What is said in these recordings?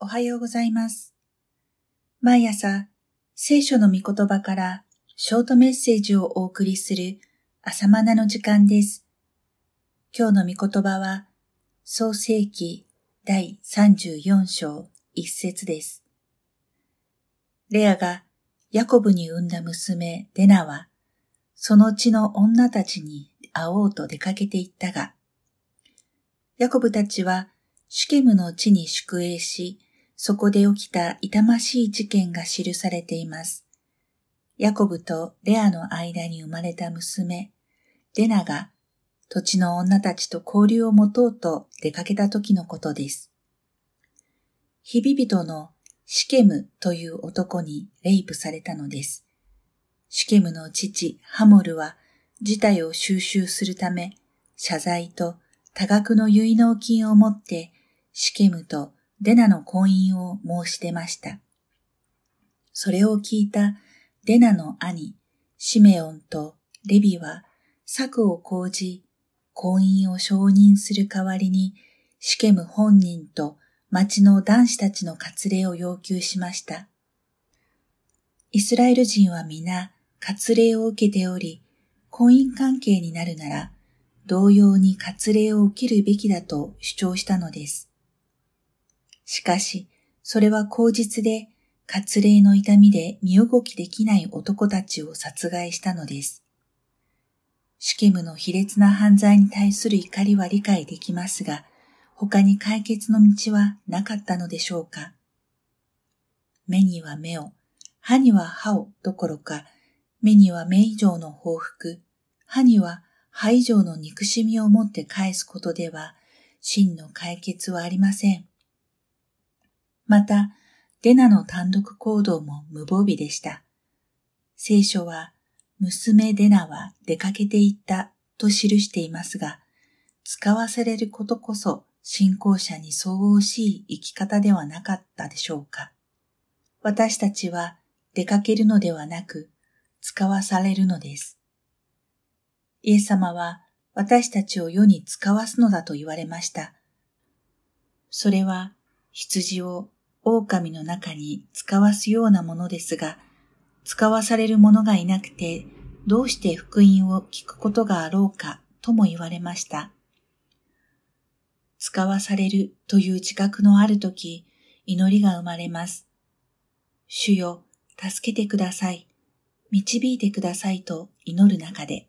おはようございます。毎朝、聖書の御言葉からショートメッセージをお送りする朝マナの時間です。今日の御言葉は、創世記第34章一節です。レアがヤコブに産んだ娘デナは、その地の女たちに会おうと出かけて行ったが、ヤコブたちはシュケムの地に宿営し、そこで起きた痛ましい事件が記されています。ヤコブとレアの間に生まれた娘、デナが土地の女たちと交流を持とうと出かけた時のことです。日々人のシケムという男にレイプされたのです。シケムの父、ハモルは事態を収集するため、謝罪と多額の結納金を持ってシケムとデナの婚姻を申し出ました。それを聞いたデナの兄、シメオンとレビは策を講じ、婚姻を承認する代わりに、シケム本人と町の男子たちの割礼を要求しました。イスラエル人は皆割礼を受けており、婚姻関係になるなら、同様に割礼を受けるべきだと主張したのです。しかし、それは口実で、割礼の痛みで身動きできない男たちを殺害したのです。シケムの卑劣な犯罪に対する怒りは理解できますが、他に解決の道はなかったのでしょうか。目には目を、歯には歯をどころか、目には目以上の報復、歯には歯以上の憎しみを持って返すことでは、真の解決はありません。また、デナの単独行動も無防備でした。聖書は、娘デナは出かけていったと記していますが、使わされることこそ信仰者に相応しい生き方ではなかったでしょうか。私たちは出かけるのではなく、使わされるのです。イエス様は私たちを世に使わすのだと言われました。それは羊を狼の中に使わすようなものですが、使わされる者がいなくて、どうして福音を聞くことがあろうかとも言われました。使わされるという自覚のあるとき、祈りが生まれます。主よ、助けてください。導いてくださいと祈る中で、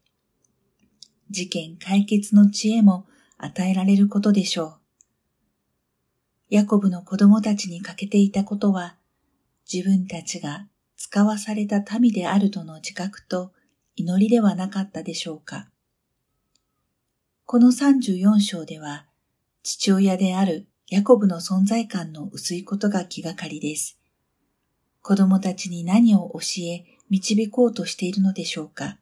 事件解決の知恵も与えられることでしょう。ヤコブの子供たちに欠けていたことは、自分たちが使わされた民であるとの自覚と祈りではなかったでしょうか。この34章では、父親であるヤコブの存在感の薄いことが気がかりです。子供たちに何を教え、導こうとしているのでしょうか。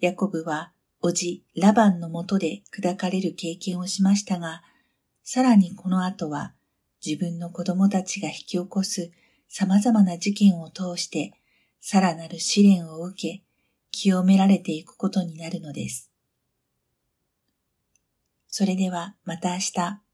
ヤコブは、おじ、ラバンのもとで砕かれる経験をしましたが、さらにこの後は自分の子供たちが引き起こす様々な事件を通してさらなる試練を受け清められていくことになるのです。それではまた明日。